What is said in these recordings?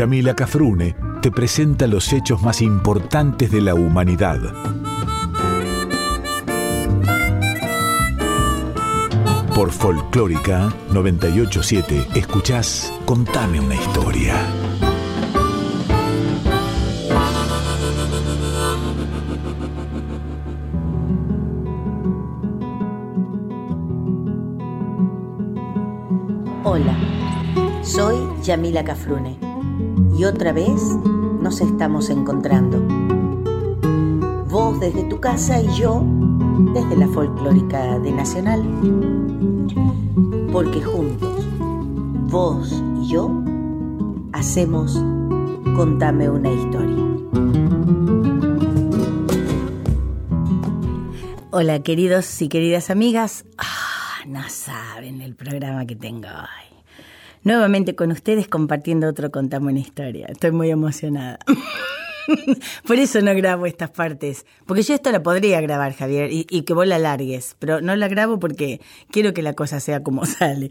Yamila Cafrune te presenta los hechos más importantes de la humanidad. Por Folclórica 987 escuchás Contame una historia. Hola, soy Yamila Cafrune y otra vez nos estamos encontrando. Vos desde tu casa y yo desde la folclórica de Nacional. Porque juntos, vos y yo, hacemos Contame una historia. Hola queridos y queridas amigas. Ah, no saben el programa que tengo hoy. Nuevamente con ustedes compartiendo otro Contame una historia. Estoy muy emocionada. Por eso no grabo estas partes. Porque yo esto la podría grabar, Javier, y, que vos la largues. Pero no la grabo porque quiero que la cosa sea como sale.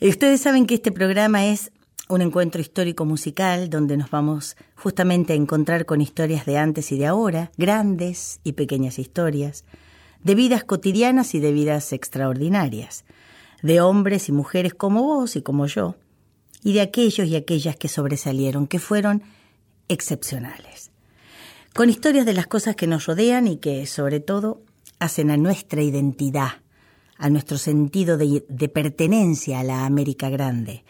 Y ustedes saben que este programa es un encuentro histórico musical donde nos vamos justamente a encontrar con historias de antes y de ahora, grandes y pequeñas historias, de vidas cotidianas y de vidas extraordinarias, de hombres y mujeres como vos y como yo, y de aquellos y aquellas que sobresalieron, que fueron excepcionales. Con historias de las cosas que nos rodean y que, sobre todo, hacen a nuestra identidad, a nuestro sentido de, de, pertenencia a la América Grande,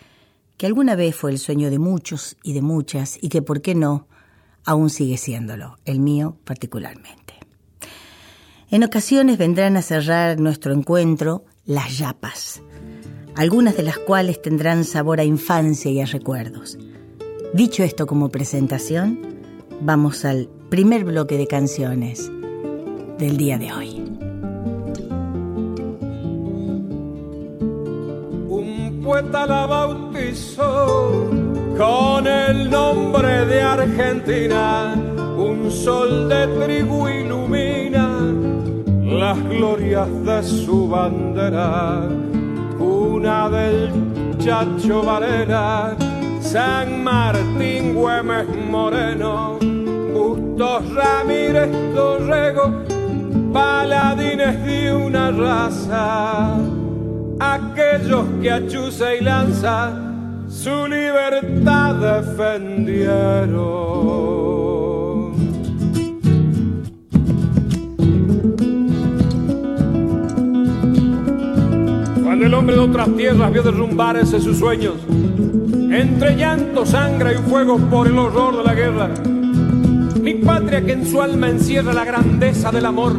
que alguna vez fue el sueño de muchos y de muchas y que, por qué no, aún sigue siéndolo, el mío particularmente. En ocasiones vendrán a cerrar nuestro encuentro las yapas, algunas de las cuales tendrán sabor a infancia y a recuerdos. Dicho esto como presentación, vamos al primer bloque de canciones del día de hoy. Un poeta la bautizó con el nombre de Argentina, un sol de trigo ilumina las glorias de su bandera una del Chacho Varela, San Martín Güemes Moreno, Bustos Ramírez Torrego, paladines de una raza, aquellos que a y Lanza su libertad defendieron. De otras tierras vio derrumbarse sus sueños, entre llanto, sangre y fuego por el horror de la guerra. Mi patria que en su alma encierra la grandeza del amor,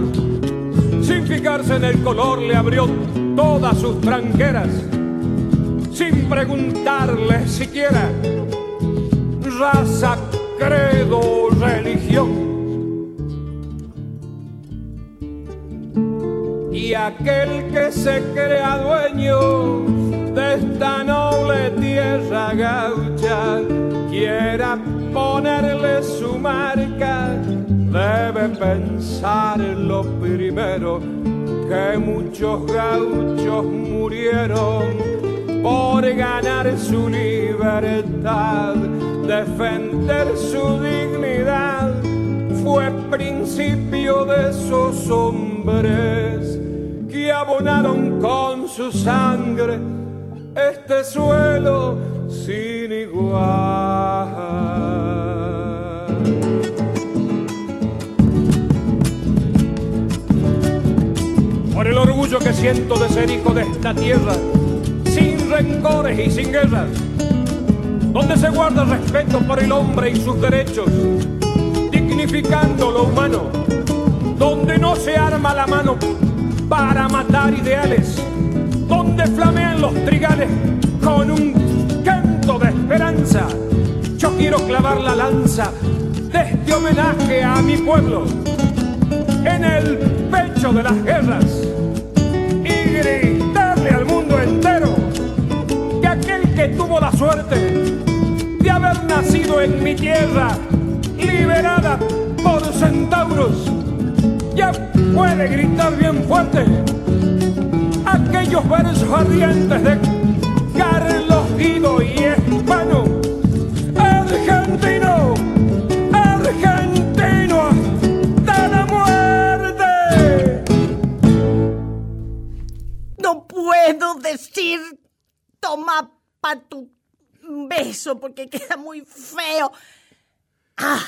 sin fijarse en el color le abrió todas sus tranqueras, sin preguntarle siquiera raza, credo, religión y aquel que se crea dueño de esta noble tierra gaucha quiera ponerle su marca, debe pensar lo primero que muchos gauchos murieron por ganar su libertad, defender su dignidad, fue principio de esos hombres abonaron con su sangre este suelo sin igual. Por el orgullo que siento de ser hijo de esta tierra, sin rencores y sin guerras, donde se guarda respeto por el hombre y sus derechos, dignificando lo humano, donde no se arma la mano para matar ideales, donde flamean los trigales con un canto de esperanza. Yo quiero clavar la lanza de este homenaje a mi pueblo en el pecho de las guerras y gritarle al mundo entero que aquel que tuvo la suerte de haber nacido en mi tierra, liberada por centauros, ya puede gritar bien fuerte aquellos versos ardientes de Carlos Guido y Hispano, argentino, argentino hasta la muerte. No puedo decir, toma pa' tu beso porque queda muy feo. Ah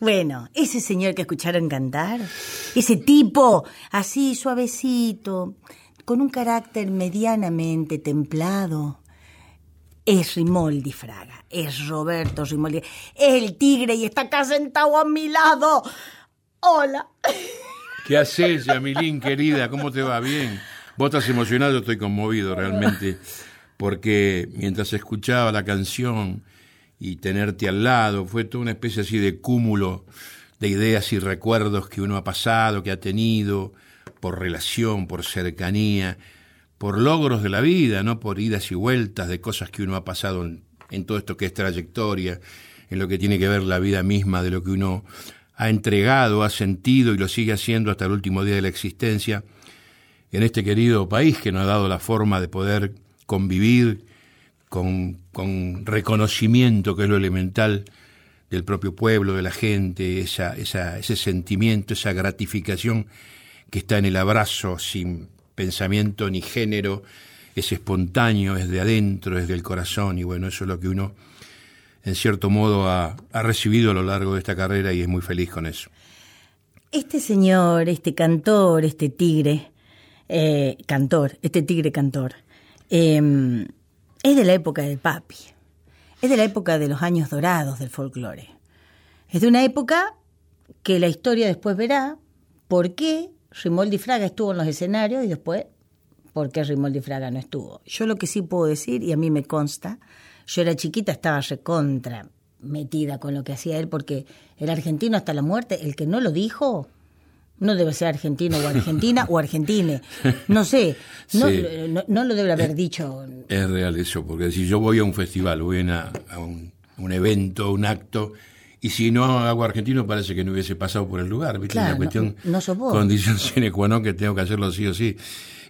bueno, ese señor que escucharon cantar, ese tipo así suavecito, con un carácter medianamente templado, es Rimoldi Fraga, es Roberto Rimoldi, es el tigre y está acá sentado a mi lado. Hola. ¿Qué haces, Yamilín, querida? ¿Cómo te va? Bien. Vos estás emocionado, yo estoy conmovido realmente, porque mientras escuchaba la canción y tenerte al lado, fue toda una especie así de cúmulo de ideas y recuerdos que uno ha pasado, que ha tenido, por relación, por cercanía, por logros de la vida, no por idas y vueltas de cosas que uno ha pasado en, en todo esto que es trayectoria, en lo que tiene que ver la vida misma, de lo que uno ha entregado, ha sentido y lo sigue haciendo hasta el último día de la existencia en este querido país que nos ha dado la forma de poder convivir con, con reconocimiento, que es lo elemental del propio pueblo, de la gente, esa, esa, ese sentimiento, esa gratificación que está en el abrazo sin pensamiento ni género, es espontáneo, es de adentro, es del corazón, y bueno, eso es lo que uno, en cierto modo, ha, ha recibido a lo largo de esta carrera y es muy feliz con eso. Este señor, este cantor, este tigre, eh, cantor, este tigre cantor, eh, es de la época del papi, es de la época de los años dorados del folclore. Es de una época que la historia después verá por qué Rimoldi Fraga estuvo en los escenarios y después por qué Rimoldi Fraga no estuvo. Yo lo que sí puedo decir, y a mí me consta, yo era chiquita, estaba recontra metida con lo que hacía él, porque el argentino hasta la muerte, el que no lo dijo, no debe ser argentino o argentina o argentine. No sé, no, Sí. no, no lo debe haber dicho. Es real eso, porque si yo voy a un festival, voy a, un, un evento, un acto, y si no hago argentino parece que no hubiese pasado por el lugar, ¿viste? Claro, Una cuestión, no- no condición sine qua non que tengo que hacerlo sí o sí.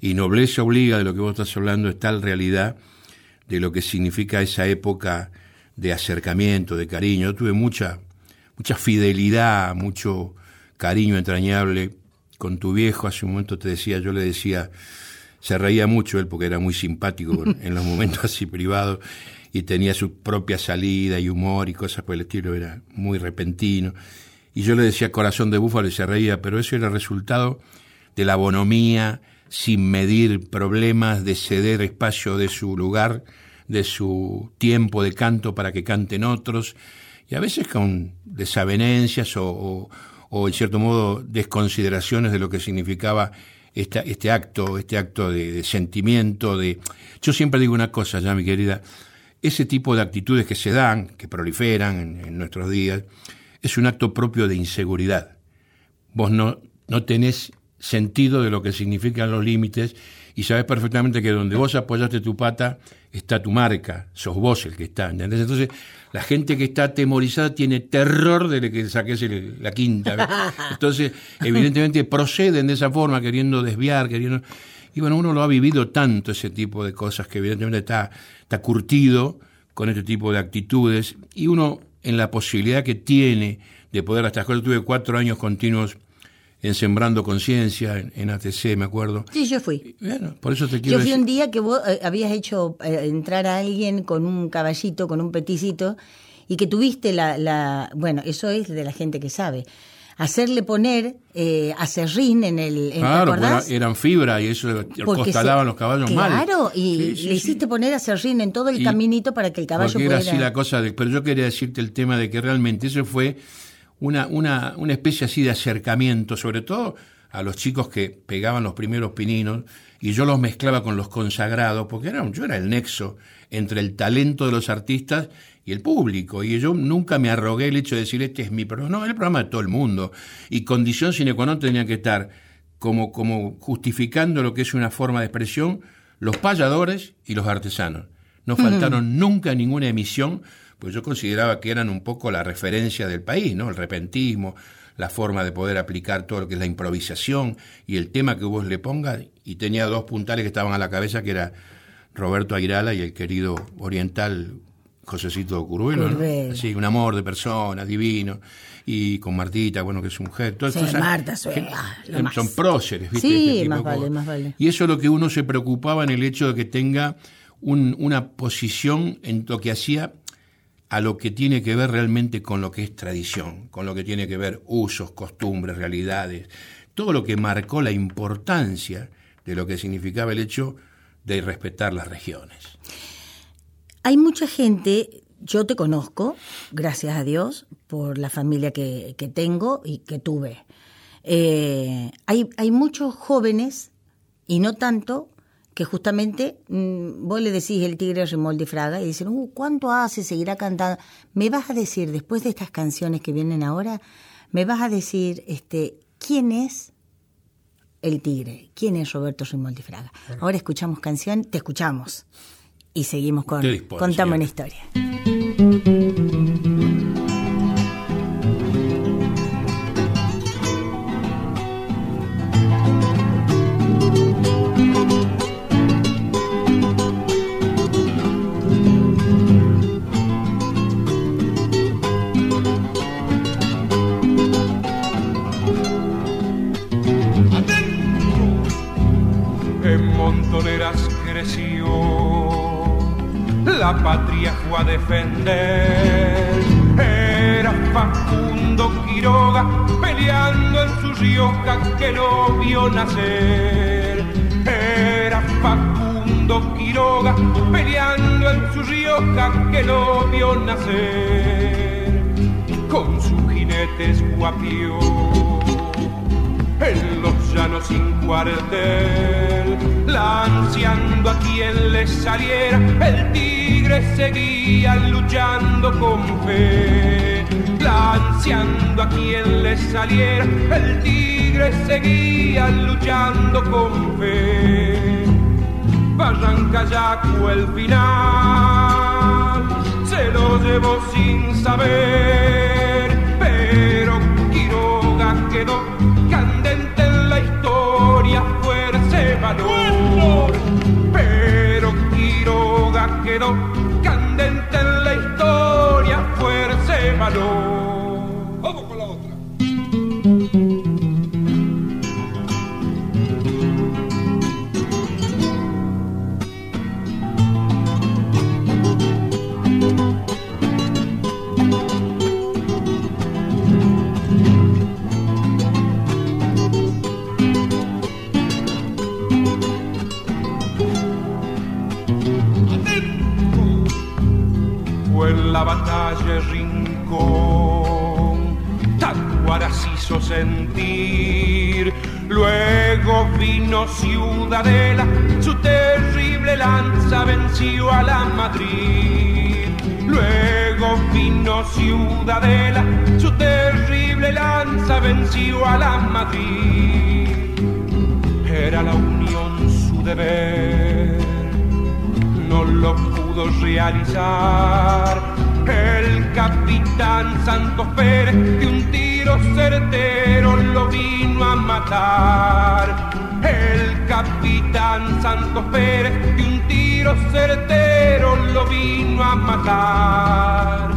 Y nobleza obliga de lo que vos estás hablando es tal realidad de lo que significa esa época de acercamiento, de cariño. Yo tuve mucha, mucha fidelidad, mucho cariño entrañable con tu viejo. Hace un momento te decía, yo le decía, se reía mucho él porque era muy simpático en los momentos así privados y tenía su propia salida y humor y cosas por el estilo, era muy repentino. Y yo le decía corazón de búfalo y se reía, pero eso era resultado de la bonomía, sin medir problemas, de ceder espacio de su lugar, de su tiempo de canto para que canten otros, y a veces con desavenencias o, o- o, en cierto modo desconsideraciones de lo que significaba esta- este acto, este acto de, sentimiento, de... Yo siempre digo una cosa, ya mi querida, ese tipo de actitudes que se dan, que proliferan en, en nuestros días, es un acto propio de inseguridad. Vos no, no tenés sentido de lo que significan los límites y sabés perfectamente que donde vos apoyaste tu pata está tu marca, sos vos el que está, ¿entendés? Entonces, la gente que está atemorizada tiene terror de que saques el- la quinta. ¿ves? Entonces, evidentemente proceden de esa forma, queriendo desviar, queriendo... Y bueno, uno lo ha vivido tanto ese tipo de cosas que evidentemente está, está curtido con este tipo de actitudes y uno en la posibilidad que tiene de poder hasta yo tuve cuatro años continuos en Sembrando Conciencia, en, en ATC, me acuerdo. Sí, yo fui. Bueno, por eso te quiero Yo fui decir... un día que vos eh, habías hecho eh, entrar a alguien con un caballito, con un peticito, y que tuviste la, la bueno, eso es de la gente que sabe, hacerle poner eh, acerrín en el, en, ¿te Claro, era- eran fibra y eso costalaban los caballos mal. Claro, y Sí, sí, le sí. hiciiste poner acerrín en todo el Y- caminito para que el caballo Porque era pudiera... así la cosa, de, pero yo quería decirte el tema de que realmente eso fue una, una, una especie así de acercamiento, sobre todo a los chicos que pegaban los primeros pininos, y yo los mezclaba con los consagrados, porque era, yo era el nexo entre el talento de los artistas y el público, y yo nunca me arrogué el hecho de decir, este es mi programa, no, el programa de todo el mundo, y condición sine qua non tenía que estar como, como justificando lo que es una forma de expresión, los payadores y los artesanos. No faltaron nunca ninguna emisión, pues yo consideraba que eran un poco la referencia del país, ¿no? El repentismo, la forma de poder aplicar todo lo que es la improvisación y el tema que vos le pongas. Y tenía dos puntales que estaban a la cabeza, que era Roberto Airala y el querido oriental Josecito Curuelo, ¿no? Así, un amor de persona, divino. Y con Martita, bueno, que es mujer. Todas Sí, Marta, sí, que- ah, más. son próceres, ¿viste? Sí, Este más como- vale, más vale. Y eso es lo que uno se preocupaba en el hecho de que tenga una posición en lo que hacía a lo que tiene que ver realmente con lo que es tradición, con lo que tiene que ver usos, costumbres, realidades, todo lo que marcó la importancia de lo que significaba el hecho de respetar las regiones. Hay mucha gente, yo te conozco, gracias a Dios, por la familia que, tengo y que tuve. Eh, hay, hay muchos jóvenes, y no tanto, que justamente mm, vos le decís el tigre remolde fraga y dicen, uh, ¿cuánto hace? Seguirá cantando. Me vas a decir, después de estas canciones que vienen ahora, me vas a decir este, quién es el tigre, quién es Roberto Remoldi Fraga. Ahora escuchamos canción, te escuchamos y seguimos con Contamos una historia. Lanceando a quien le saliera, el tigre seguía luchando con fe, lanceando a quien le saliera, el tigre seguía luchando con fe. Barrancayacu el final se lo llevó sin saber, Luego vino Ciudadela, su terrible lanza venció a la Madrid. Era la unión su deber, no lo pudo realizar el capitán Santos Pérez de un tiro certero lo vino a matar. El capitán Santos Pérez de un tiro certero lo vino a matar.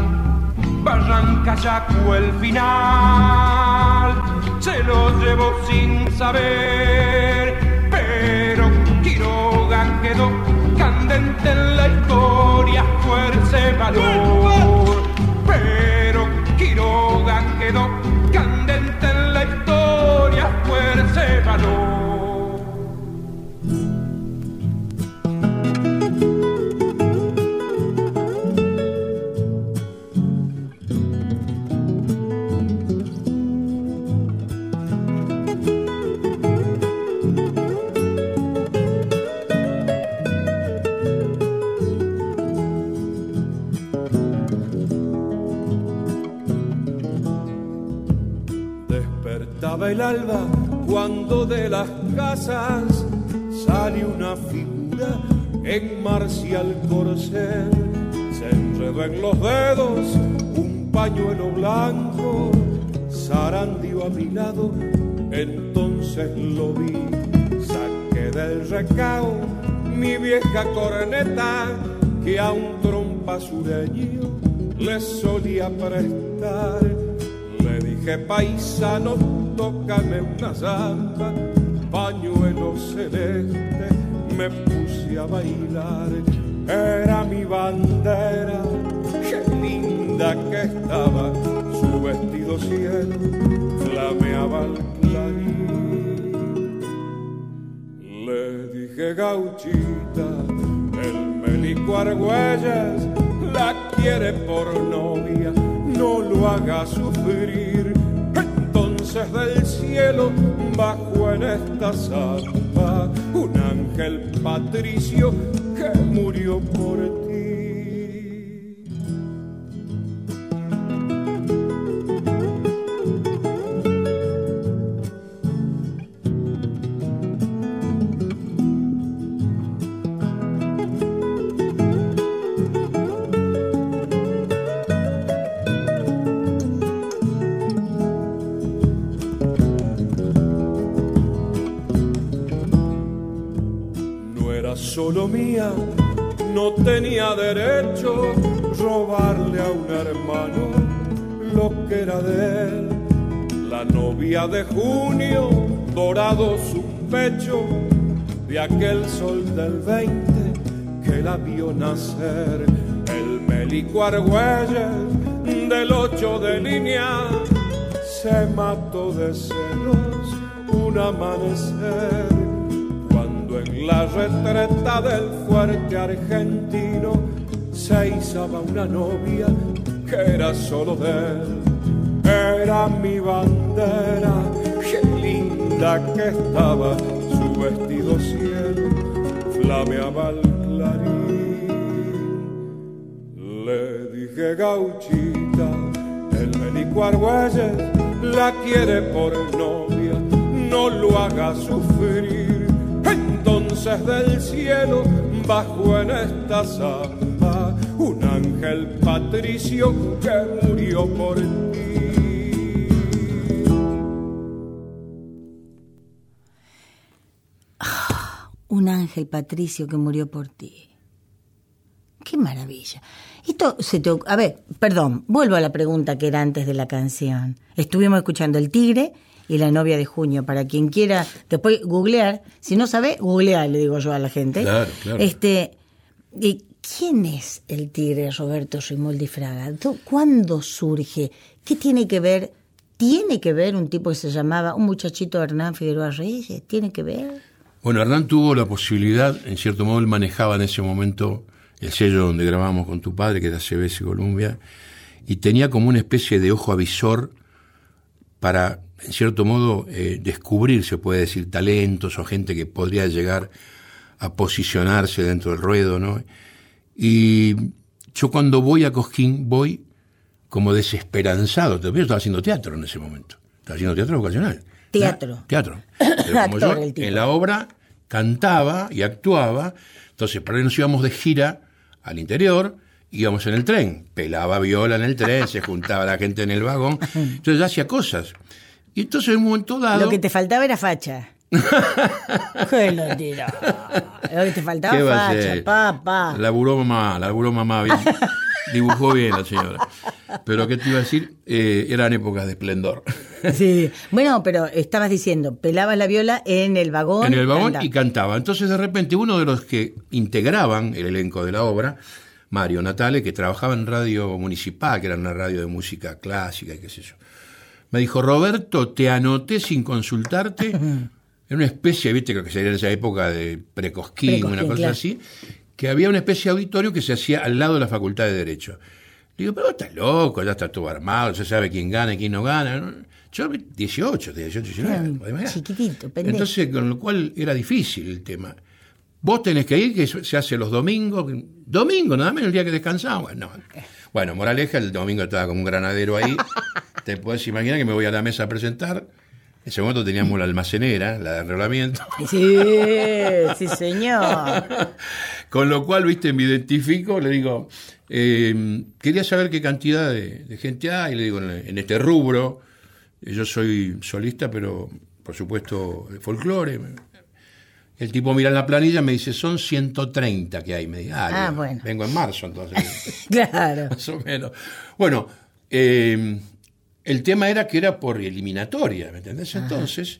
Barranca Yacu el final se lo llevó sin saber, pero Quiroga quedó candente en la historia, fuerza y valor. El alba cuando de las casas sale una figura en marcial corcel. Se enredó en los dedos un pañuelo blanco, zarandio a mi lado, entonces lo vi. Saqué del recao mi vieja corneta que a un trompa sureño le solía prestar. Le dije paisano tócame una samba, pañuelo celeste, me puse a bailar era mi bandera, qué linda que estaba, su vestido cielo flameaba al clarín. Le dije gauchita, el melico Argüelles la quiere por novia, no lo haga sufrir. Del cielo bajo en esta zampa un ángel patricio que murió por ti. Mía, no tenía derecho robarle a un hermano lo que era de él. La novia de junio, dorado su pecho, de aquel sol del 20 que la vio nacer. El Melico Argüelles del 8 de línea se mató de celos un amanecer la retreta del fuerte argentino se izaba una novia que era solo de él. Era mi bandera, qué linda que estaba, su vestido cielo flameaba al clarín. Le dije gauchita, el Melico Argüelles la quiere por novia, no lo haga sufrir. Entonces del cielo bajó en esta zamba un ángel patricio que murió por ti. Un ángel patricio que murió por ti. Qué maravilla. Esto se te... A ver, perdón, vuelvo a la pregunta que era antes de la canción. Estuvimos escuchando El Tigre y La novia de junio. Para quien quiera después googlear, si no sabe, googlear, le digo yo a la gente. Claro, claro. Este, ¿y ¿Quién es el Tigre Roberto Rimoldi Fraga? ¿Tú- ¿Cuándo surge? ¿Qué tiene que ver? ¿Tiene que ver un tipo que se llamaba, un muchachito Hernán Figueroa Reyes? ¿Tiene que ver? Bueno, Hernán tuvo la posibilidad, en cierto modo él manejaba en ese momento el sello donde grabamos con tu padre, que era CBS Columbia, y tenía como una especie de ojo avisor para, en cierto modo, eh, descubrir, se puede decir, talentos o gente que podría llegar a posicionarse dentro del ruedo, ¿no? Y yo cuando voy a Cosquín voy como desesperanzado. Yo estaba haciendo teatro en ese momento. Estaba haciendo teatro vocacional. Teatro. ¿no? Teatro. Pero como yo en la obra cantaba y actuaba, entonces para ahí nos íbamos de gira al interior, íbamos en el tren, pelaba viola en el tren, se juntaba la gente en el vagón, entonces yo hacía cosas. Y entonces en un momento dado... Lo que te faltaba era facha. ¿Qué lo? Lo que te faltaba ¿Qué va a facha, papá. Laburó mamá, laburó mamá bien. Dibujó bien la señora. Pero ¿qué te iba a decir? Eh, eran épocas de esplendor. Sí. Bueno, pero estabas diciendo, pelabas la viola en el vagón. en el vagón y cantaba. Entonces de repente uno de los que integraban el elenco de la obra, Mario Natale, que trabajaba en radio municipal, que era una radio de música clásica y qué sé yo, me dijo, Roberto, te anoté sin consultarte. Era una especie, viste, creo que sería en esa época de precosquín, una cosa claro. así, que había una especie de auditorio que se hacía al lado de la Facultad de Derecho. Le digo, pero estás loco, ya está todo armado, se sabe quién gana y quién no gana. ¿no? Yo 18, 18, 19, Claro, podés imaginar. chiquitito, pendejo. Entonces, con lo cual era difícil el tema. Vos tenés que ir, que se hace los domingos. Domingo, nada menos el día que descansamos. Bueno, bueno, moraleja, el domingo estaba como un granadero ahí. Te puedes imaginar que me voy a la mesa a presentar. En ese momento teníamos la almacenera, la de arreglamiento. Sí, sí, señor. Con lo cual, viste, me identifico, le digo, eh, quería saber qué cantidad de, de gente hay, le digo, en, este rubro, yo soy solista, pero por supuesto de folclore. El tipo mira en la planilla y me dice, son 130 que hay. Me dice, ah, Ah, bueno. vengo en marzo entonces. Claro. más o menos. Bueno, eh, el tema era que era por eliminatoria, ¿me entendés? Entonces,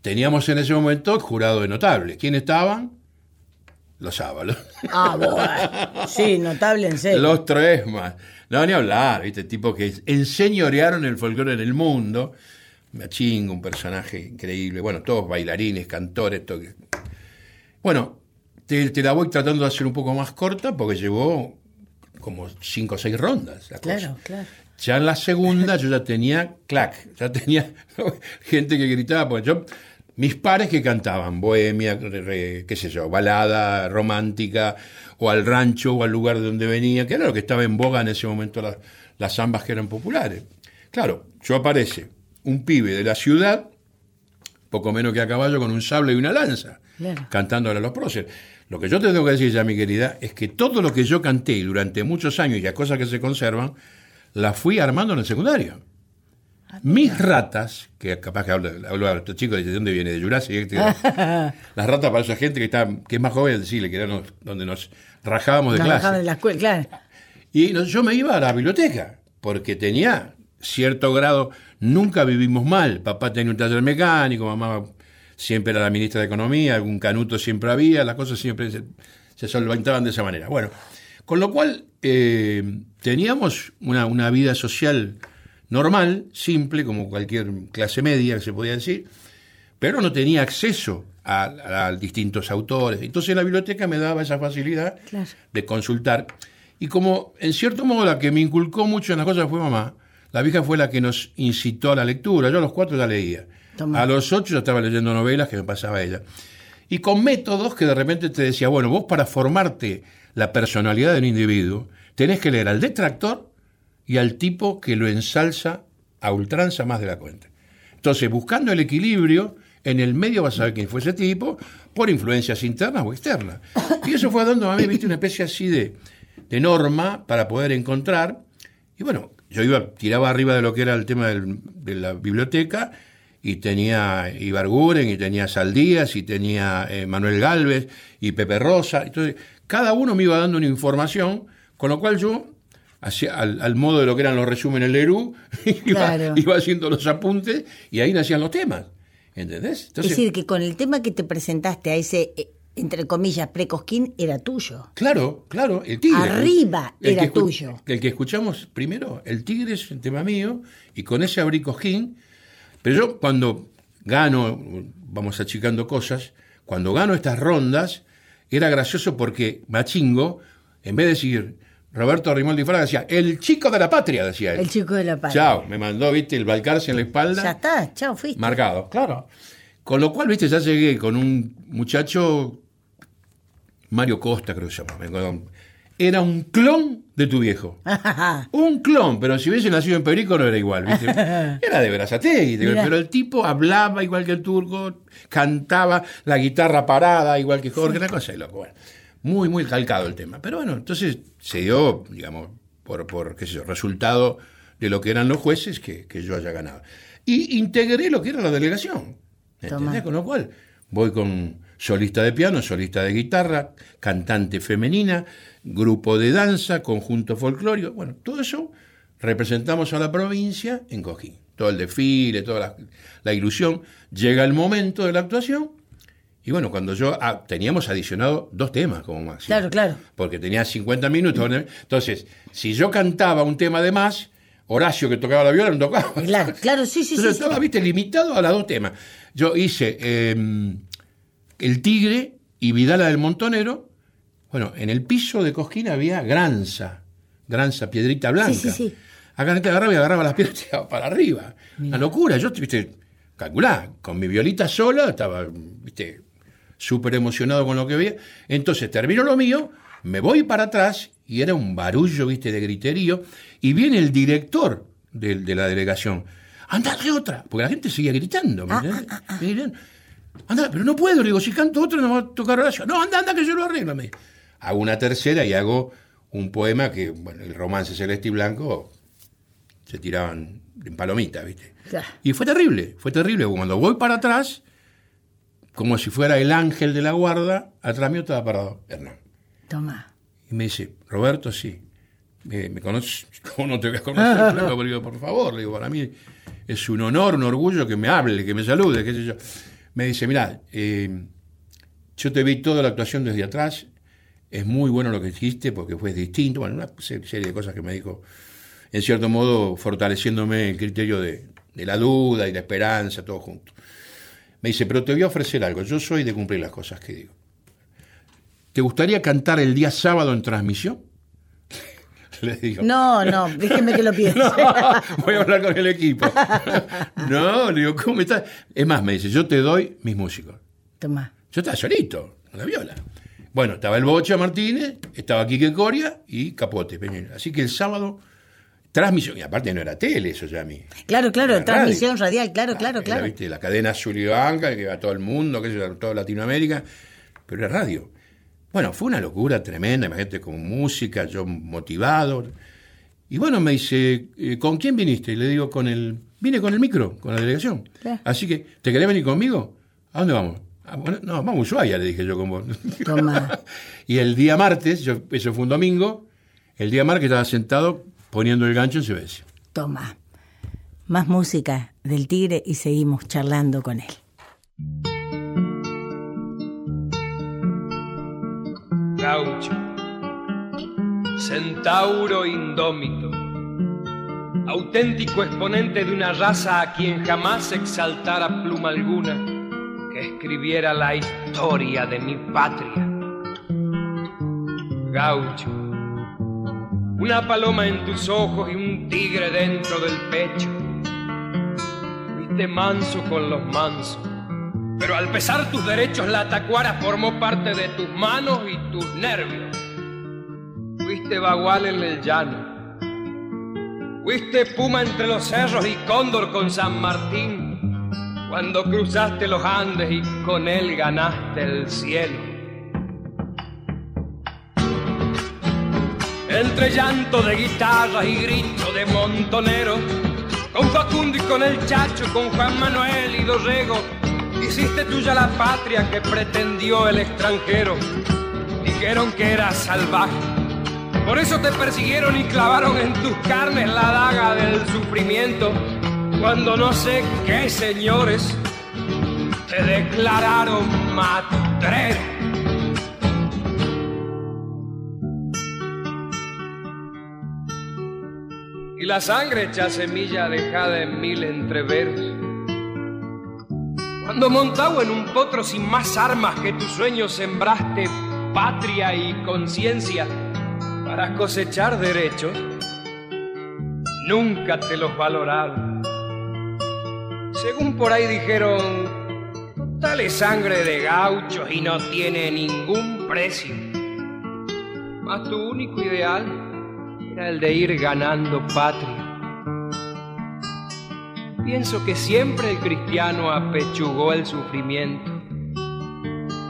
teníamos en ese momento jurado de notables. ¿Quién estaban? Los sábados. Ah, bueno. Sí, notable en serio. Los tres más. No, ni hablar, ¿viste? Tipo que enseñorearon el folclore en el mundo. Machingo, un personaje increíble. Bueno, todos bailarines, cantores, todo. Bueno, te, te la voy tratando de hacer un poco más corta porque llevó como cinco o seis rondas. La Claro, cosa. claro. Ya en la segunda yo ya tenía clac, ya tenía gente que gritaba, porque yo, mis pares que cantaban, bohemia, re- re- qué sé yo, balada romántica, o al rancho, o al lugar de donde venía, que era lo que estaba en boga en ese momento, la- las zambas que eran populares. Claro, yo aparece un pibe de la ciudad, poco menos que a caballo, con un sable y una lanza, Claro. cantándole a los próceres. Lo que yo te tengo que decir ya, mi querida, es que todo lo que yo canté durante muchos años y a cosas que se conservan, las fui armando en el secundario. Mis ratas, que capaz que hablo, hablo a estos chicos, ¿de dónde viene? De Jurassic. este, las ratas para esa gente que está que es más joven, decirle que era nos- donde nos rajábamos de Nos clase. de la escuela, claro. Y no- yo me iba a la biblioteca, porque tenía cierto grado, nunca vivimos mal. Papá tenía un taller mecánico, mamá siempre era la ministra de Economía, algún canuto siempre había, las cosas siempre se, se solventaban de esa manera. Bueno, con lo cual eh, teníamos una, una vida social normal, simple, como cualquier clase media que se podía decir, pero no tenía acceso a, distintos autores. Entonces la biblioteca me daba esa facilidad Claro. de consultar. Y como en cierto modo la que me inculcó mucho en las cosas fue mamá, la vieja fue la que nos incitó a la lectura. Yo a los cuatro ya leía. A los ocho ya estaba leyendo novelas que me pasaba ella. Y con métodos que de repente te decía, bueno, vos para formarte la personalidad del individuo, tenés que leer al detractor y al tipo que lo ensalza a ultranza más de la cuenta. Entonces, buscando el equilibrio, en el medio vas a saber quién fue ese tipo, por influencias internas o externas. Y eso fue dando a mí, viste, una especie así de, de norma para poder encontrar. Y bueno, yo iba, tiraba arriba de lo que era el tema de la biblioteca, y tenía Ibarguren, y tenía Saldías, y tenía eh, Manuel Galvez, y Pepe Rosa. Entonces, cada uno me iba dando una información, con lo cual yo, hacia, al, al modo de lo que eran los resúmenes Lerú, iba, Claro. iba haciendo los apuntes, y ahí nacían los temas. ¿Entendés? es decir, que con el tema que te presentaste a ese, eh, entre comillas, precosquín, era tuyo. Claro, claro, el tigre. Arriba El era tuyo. El que escuchamos primero, el tigre es un tema mío, y con ese abrí cojín. Pero yo cuando gano, vamos achicando cosas, cuando gano estas rondas, era gracioso porque Machingo, en vez de decir Roberto Rimoldi Fraga, decía, el chico de la patria, decía él. El chico de la patria. Chao, me mandó, viste, el balcarce en la espalda. Ya está, chao, fuiste. Marcado, claro. Con lo cual, viste, ya llegué con un muchacho, Mario Costa creo que se llama. Era un clon de tu viejo. Un clon, pero si hubiese nacido en Perico no era igual, ¿viste? Era de Berazategui, pero el tipo hablaba igual que el turco, cantaba la guitarra parada igual que Jorge, una cosa de loco. Bueno, muy, muy calcado el tema. Pero bueno, entonces se dio, digamos, por, por qué sé yo, resultado de lo que eran los jueces que, que yo haya ganado. Y integré lo que era la delegación. Toma. ¿Entendés? Con lo cual, voy con solista de piano, solista de guitarra, cantante femenina, grupo de danza, conjunto folclórico. Bueno, todo eso representamos a la provincia en Cojín. Todo el desfile, toda la, la ilusión. Llega el momento de la actuación. Y bueno, cuando yo ah, teníamos adicionado dos temas como máximo. Claro, claro. Porque tenía 50 minutos. ¿no? Entonces, si yo cantaba un tema de más, Horacio que tocaba la viola no tocaba. Claro, claro, sí, sí, sí. Entonces sí. estaba, viste, limitado a los dos temas. Yo hice eh, El Tigre y Vidala del Montonero. Bueno, en el piso de Cosquín había granza, granza, piedrita blanca. Sí, sí, sí. Acá te agarraba y agarraba las piedras y tiraba para arriba. Una locura. Yo, viste, calculá, con mi violita sola, estaba, viste, súper emocionado con lo que veía. Entonces termino lo mío, me voy para atrás y era un barullo, viste, de griterío. Y viene el director de, de la delegación. Andate otra, porque la gente seguía gritando. ¿me entendés? Miren, Anda, pero no puedo, le digo, si canto otra no va a tocar Horacio. No, anda, anda, que yo lo arreglo. me. Hago una tercera y hago un poema que, bueno, el romance celeste y blanco se tiraban en palomita, ¿viste? Claro. Y fue terrible, fue terrible. Cuando voy para atrás, como si fuera el ángel de la guarda, atrás mío estaba parado Hernán. Toma. Y me dice, Roberto, sí. ¿Me, me conoces? ¿Cómo no te voy a conocer? digo, por favor, le digo, para mí es un honor, un orgullo que me hable, que me salude, qué sé yo. Me dice, mirá, eh, yo te vi toda la actuación desde atrás es muy bueno lo que dijiste porque fue distinto. Bueno, una serie de cosas que me dijo, en cierto modo, fortaleciéndome el criterio de, de la duda y la esperanza, todo junto. Me dice, pero te voy a ofrecer algo, yo soy de cumplir las cosas que digo. ¿Te gustaría cantar el día sábado en transmisión? Le digo. No, no, déjeme que lo piense. voy a hablar con el equipo. no, le digo, ¿cómo estás? Es más, me dice, yo te doy mis músicos. Toma. Yo estaba solito, con la viola. Bueno, estaba el Bocha Martínez, estaba Quique Coria y Capote. Así que el sábado Transmisión, y aparte no era tele, eso ya a mí. Claro, claro, transmisión radial, claro, claro, claro. ¿viste? La cadena azul y banca, que va a todo el mundo, que es toda Latinoamérica, pero era radio. Bueno, fue una locura tremenda, imagínate, con música, yo motivado. Y bueno, me dice, eh, ¿con quién viniste? Y le digo, con el, vine con el micro, con la delegación. Así que, ¿te querés venir conmigo? ¿A dónde vamos? Ah, bueno, no, vamos a Ushuaia, le dije yo con vos. Toma. y el día martes, yo, eso fue un domingo, el día martes estaba sentado poniendo el gancho en Suecia. Toma. Más música del tigre y seguimos charlando con él. Gaucho. Centauro indómito. Auténtico exponente de una raza a quien jamás exaltara pluma alguna que escribiera la historia de mi patria. Gaucho una paloma en tus ojos y un tigre dentro del pecho. Fuiste manso con los mansos, pero al pesar tus derechos la tacuara formó parte de tus manos y tus nervios. Fuiste bagual en el llano, fuiste puma entre los cerros y cóndor con San Martín, cuando cruzaste los Andes y con él ganaste el cielo. entre llanto de guitarra y grito de montonero, con Facundo y con el Chacho, con Juan Manuel y Dorrego, hiciste tuya la patria que pretendió el extranjero. Dijeron que eras salvaje, por eso te persiguieron y clavaron en tus carnes la daga del sufrimiento, cuando no sé qué señores te declararon matrero. y la sangre hecha semilla dejada en mil entreveros. Cuando montado en un potro sin más armas que tus sueños sembraste patria y conciencia para cosechar derechos, nunca te los valoraron. Según por ahí dijeron, tal es sangre de gauchos y no tiene ningún precio. Mas tu único ideal era el de ir ganando patria. Pienso que siempre el cristiano apechugó el sufrimiento.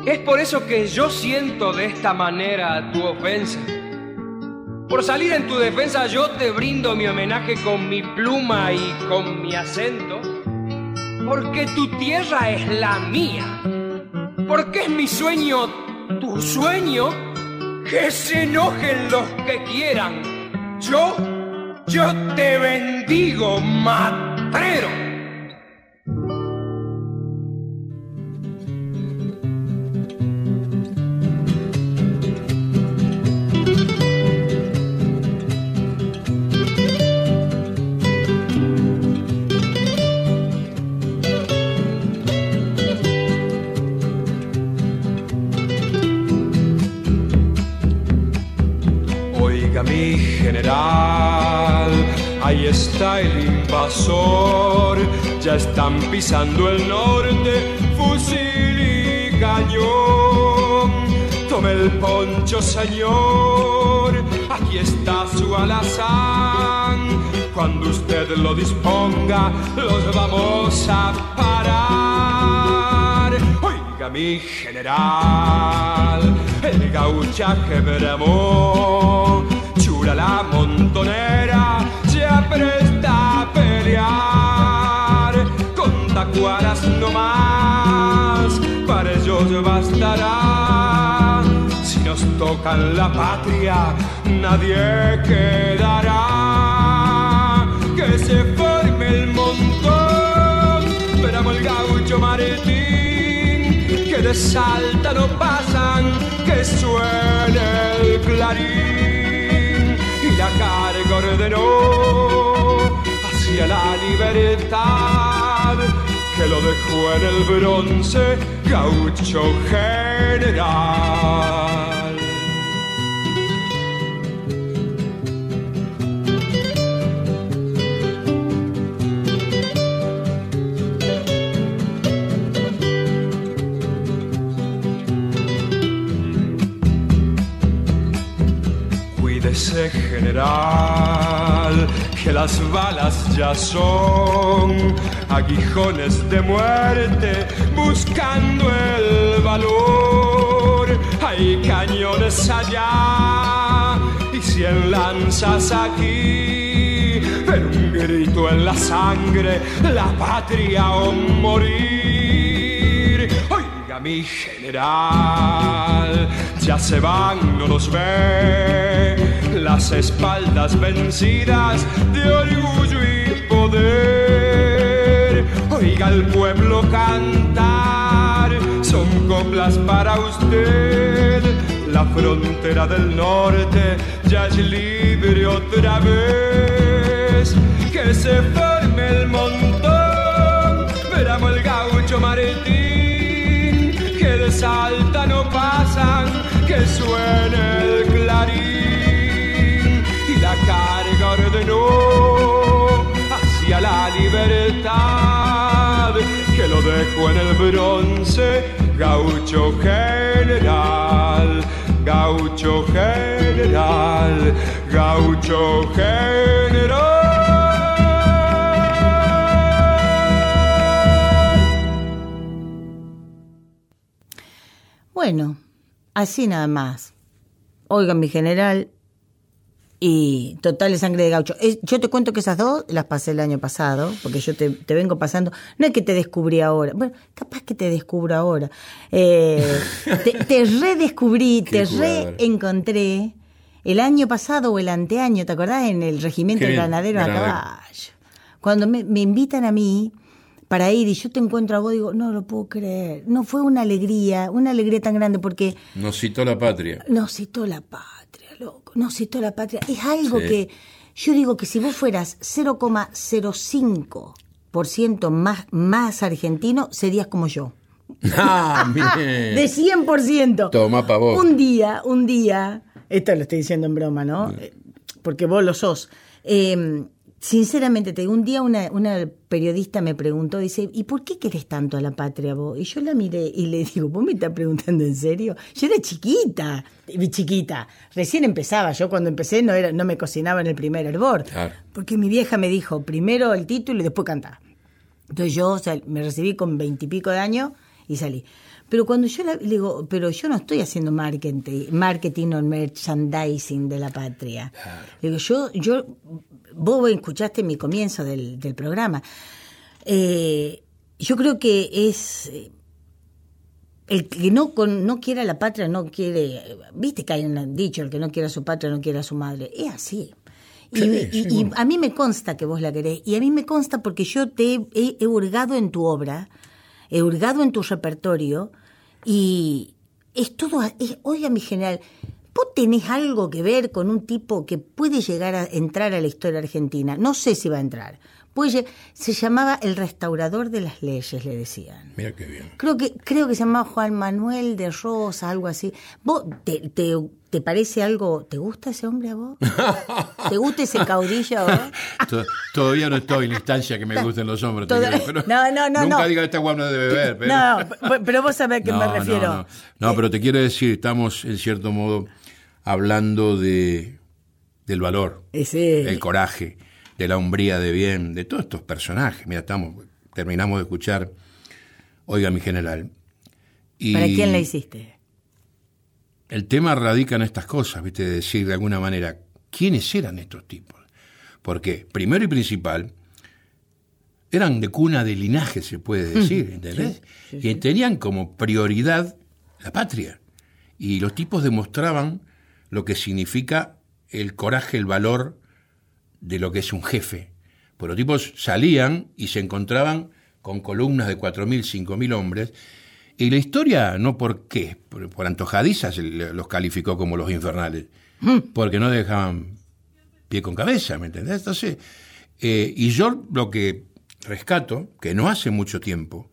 Es por eso que yo siento de esta manera tu ofensa. Por salir en tu defensa yo te brindo mi homenaje con mi pluma y con mi acento. Porque tu tierra es la mía. Porque es mi sueño tu sueño. Que se enojen los que quieran yo, yo te bendigo, matrero. Ahí está el invasor, ya están pisando el norte, fusil y cañón. Tome el poncho, señor, aquí está su alazán. Cuando usted lo disponga, los vamos a parar. Oiga, mi general, el gauchaje bramó la montonera apresta a pelear con tacuaras no más, para ellos bastará. Si nos tocan la patria, nadie quedará. Que se forme el montón, esperamos el gaucho Martín, que de salta no pasan, que suene clarín y la ordenó hacia la libertad que lo dejó en el bronce gaucho general. Cuídese general, que las balas ya son aguijones de muerte buscando el valor. Hay cañones allá y cien lanzas aquí, pero un grito en la sangre, la patria o morir. Oiga mi general, ya se van, no los ve, las espaldas vencidas de orgullo y poder. Oiga al pueblo cantar, son coplas para usted. La frontera del norte ya es libre otra vez. Que se forme el montón, veramos el gaucho de Salta no pasan, que suene el clarín. Y la carga ordenó hacia la libertad que lo dejó en el bronce gaucho general gaucho general gaucho general Bueno, así nada más. Oigan, mi general, y Total de Sangre de Gaucho. Yo te cuento que esas dos las pasé el año pasado, porque yo te, te vengo pasando. No es que te descubrí ahora. Bueno, capaz que te descubro ahora. Eh, te, te redescubrí, Qué te jugador. reencontré el año pasado o el anteaño, ¿te acordás? En el Regimiento Qué bien, Granadero a caballo. Cuando me, me invitan a mí para ir y yo te encuentro a vos, digo, no lo puedo creer. No fue una alegría, una alegría tan grande porque Nos citó la patria. nos citó la patria, loco. Nos citó la patria. Es algo Sí. que yo digo que si vos fueras 0,05% más, más argentino, serías como yo. Ah. De 100%. Toma pa' vos. Un día, un día, esto lo estoy diciendo en broma, ¿no? Eh, Porque vos lo sos. Eh, sinceramente, te digo, un día una, una periodista me preguntó, dice, ¿y por qué querés tanto a la patria vos? Y yo la miré y le digo, ¿vos me estás preguntando en serio? Yo era chiquita, y chiquita, recién empezaba, yo cuando empecé no, era, no me cocinaba en el primer hervor, Claro. porque mi vieja me dijo, primero el título y después cantar. Entonces yo me recibí con veintipico de años y salí. Pero cuando yo la- le digo, pero yo no estoy haciendo marketing, marketing o merchandising de la patria. Digo, yo, yo, vos escuchaste mi comienzo del, del programa. Eh, yo creo que es eh, el que no con, no quiera la patria no quiere, viste que hay un dicho, el que no quiera su patria no quiere a su madre. Es así. Y, Sí, y- sí, y bueno. a mí me consta que vos la querés. Y a mí me consta porque yo te he- he hurgado en tu obra, he hurgado en tu repertorio y es todo, es, oiga mi general, vos tenés algo que ver con un tipo que puede llegar a entrar a la historia argentina. No sé si va a entrar. Puede se llamaba el restaurador de las leyes, le decían. Mira qué bien. Creo que, creo que se llamaba Juan Manuel de Rosa, algo así. ¿Vos te, te, te parece algo? ¿Te gusta ese hombre a vos? ¿Te gusta ese caudillo a vos? To- Todavía no estoy en la instancia que me gusten los hombres. te Toda- digo, pero No, no, no, Nunca no. diga esta guapa no debe beber. Pero... No, pero vos sabés a qué me refiero. No, no. No, pero te quiero decir, estamos en cierto modo hablando de del valor, Ese- del coraje, de la hombría de bien, de todos estos personajes. Mira, estamos, terminamos de escuchar Oiga mi general. Y ¿Para quién la hiciste? El tema radica en estas cosas, ¿viste? De decir de alguna manera, ¿quiénes eran estos tipos? Porque, primero y principal, eran de cuna de linaje, se puede decir, ¿entendés? y tenían como prioridad la patria. Y los tipos demostraban lo que significa el coraje, el valor de lo que es un jefe. Los tipos salían y se encontraban con columnas de 4.000, 5.000 hombres, y la historia, no por qué, por, por antojadizas, los calificó como los infernales, porque no dejaban pie con cabeza, ¿me entendés? Entonces, eh, y yo lo que rescato, que no hace mucho tiempo,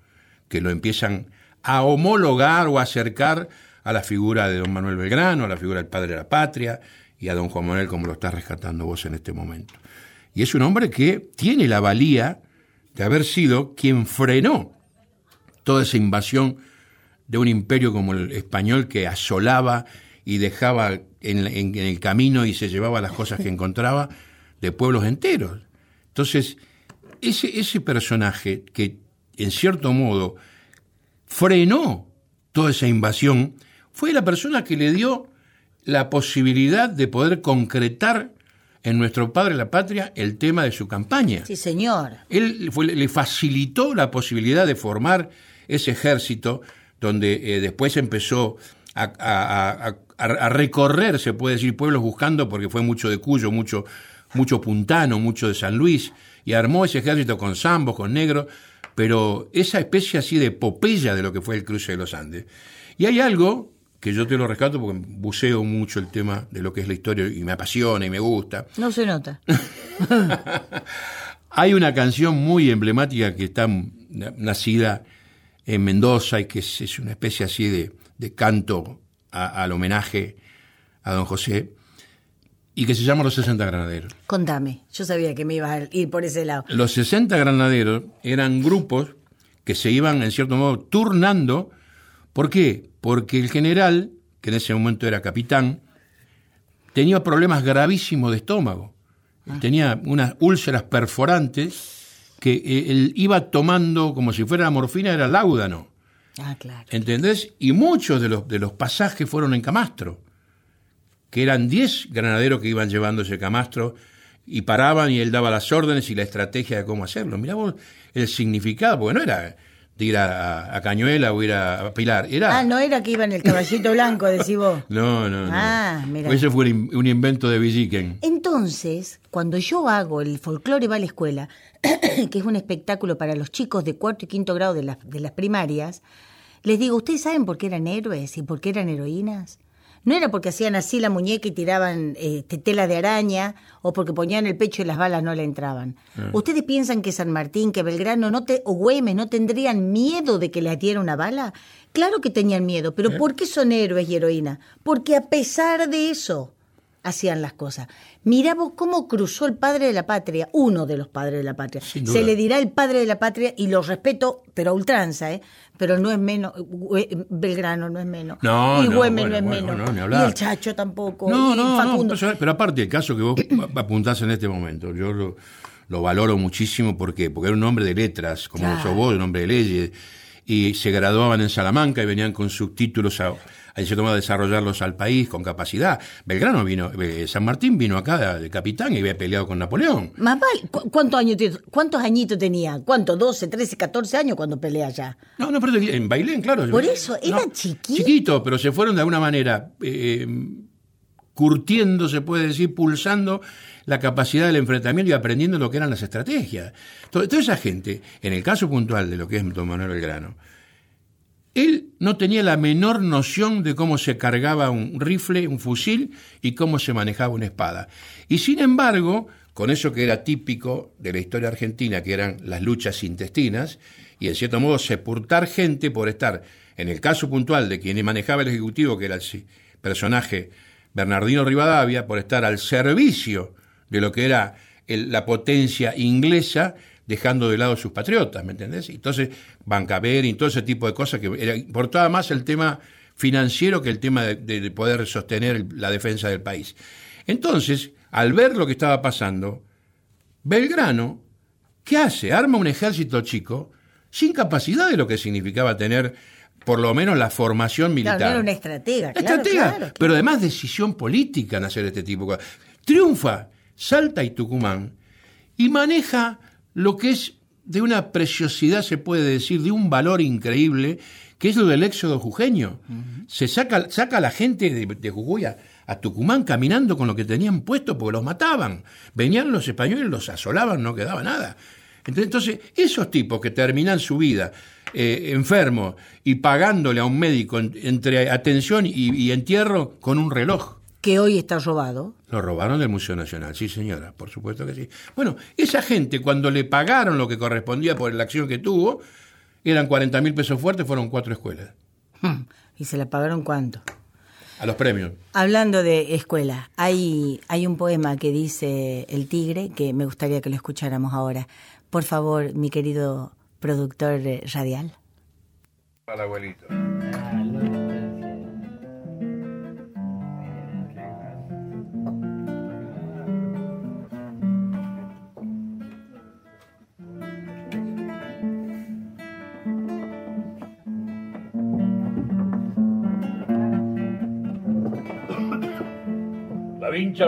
que lo empiezan a homologar o acercar a la figura de don Manuel Belgrano, a la figura del padre de la patria y a don Juan Manuel como lo estás rescatando vos en este momento. Y es un hombre que tiene la valía de haber sido quien frenó toda esa invasión de un imperio como el español que asolaba y dejaba en, el camino y se llevaba las cosas que encontraba de pueblos enteros. Entonces, ese, ese personaje que en cierto modo frenó toda esa invasión, fue la persona que le dio la posibilidad de poder concretar en nuestro padre la patria el tema de su campaña. Sí, señor. Él le facilitó la posibilidad de formar ese ejército donde eh, después empezó a, recorrer, se puede decir, pueblos buscando, porque fue mucho de Cuyo, mucho, mucho puntano, mucho de San Luis, y armó ese ejército con zambos, con negros, pero esa especie así de epopeya de lo que fue el cruce de los Andes. Y hay algo que yo te lo rescato porque buceo mucho el tema de lo que es la historia y me apasiona y me gusta. No se nota. hay una canción muy emblemática que está nacida en Mendoza y que es, una especie así de, canto al homenaje a don José, y que se llama Los 60 Granaderos. Contame, yo sabía que me iba a ir por ese lado. Los 60 Granaderos eran grupos que se iban, en cierto modo, turnando. ¿Por qué? Porque el general, que en ese momento era capitán, tenía problemas gravísimos de estómago. Ah. Tenía unas úlceras perforantes que eh, él iba tomando como si fuera morfina, era láudano. Ah, claro. ¿Entendés? Y muchos de los, de los pasajes fueron en camastro que eran 10 granaderos que iban llevando ese camastro y paraban y él daba las órdenes y la estrategia de cómo hacerlo. Mirá vos el significado, porque no era de ir a, Cañuela o ir a, Pilar. Era... Ah, no era que iba en el caballito blanco, decís vos. No, no, no. Ah, mira. Ese fue un invento de Villiquen. Entonces, cuando yo hago el folclore va a la escuela, que es un espectáculo para los chicos de cuarto y quinto grado de, de las primarias, les digo, ¿ustedes saben por qué eran héroes y por qué eran heroínas? No era porque hacían así la muñeca y tiraban este, tela de araña o porque ponían el pecho y las balas no le entraban. Ah. ¿Ustedes piensan que San Martín, que Belgrano no te, o Güemes no tendrían miedo de que le diera una bala? Claro que tenían miedo, pero eh. ¿por qué son héroes y heroínas? Porque a pesar de eso hacían las cosas. Mirá vos cómo cruzó el padre de la patria, uno de los padres de la patria. Se le dirá el padre de la patria y lo respeto, pero a ultranza, ¿eh? Pero no es menos, Belgrano no es menos. No, y Güemes no es menos. y el Chacho tampoco. No, no, no, pero, aparte, el caso que vos apuntás en este momento, yo lo, valoro muchísimo porque, porque era un hombre de letras, como sos vos, un hombre de leyes, y se graduaban en Salamanca y venían con sus títulos a en cierto modo desarrollarlos al país con capacidad. Belgrano vino, eh, San Martín vino acá de capitán y había peleado con Napoleón. Más ¿cuántos, años, ¿cuántos añitos tenía? ¿Cuántos? ¿12, 13, 14 años cuando pelea allá? No, no, pero en Bailén, claro. Por eso, era chiquito. Chiquito, pero se fueron de alguna manera eh, curtiendo, se puede decir, pulsando la capacidad del enfrentamiento y aprendiendo lo que eran las estrategias. Toda esa gente, en el caso puntual de lo que es Don Manuel Belgrano, él no tenía la menor noción de cómo se cargaba un rifle, un fusil y cómo se manejaba una espada. Y sin embargo, con eso que era típico de la historia argentina, que eran las luchas intestinas, y en cierto modo sepultar gente por estar, en el caso puntual de quien manejaba el Ejecutivo, que era el personaje Bernardino Rivadavia, por estar al servicio de lo que era la potencia inglesa, dejando de lado sus patriotas, ¿me entendés? Entonces, Bancaber y todo ese tipo de cosas que era, importaba más el tema financiero que el tema de, poder sostener la defensa del país. Entonces, al ver lo que estaba pasando, Belgrano, ¿qué hace? Arma un ejército chico sin capacidad de lo que significaba tener por lo menos la formación militar. Claro, era una estratega, estratega, pero además decisión política en hacer este tipo de cosas. Triunfa Salta y Tucumán y maneja lo que es de una preciosidad, se puede decir, de un valor increíble, que es lo del éxodo jujeño. Se saca, saca a la gente de, Jujuy a, Tucumán caminando con lo que tenían puesto porque los mataban. Venían los españoles, los asolaban, no quedaba nada. Entonces, esos tipos que terminan su vida eh, enfermos y pagándole a un médico entre atención y, y entierro con un reloj. Que hoy está robado. Lo robaron del Museo Nacional, sí señora, por supuesto que sí. Bueno, esa gente cuando le pagaron lo que correspondía por la acción que tuvo, eran 40 mil pesos fuertes, fueron cuatro escuelas. Hmm. ¿Y se la pagaron cuánto? A los premios. Hablando de escuela, hay, hay un poema que dice El Tigre que me gustaría que lo escucháramos ahora. Por favor, mi querido productor radial. Para abuelito.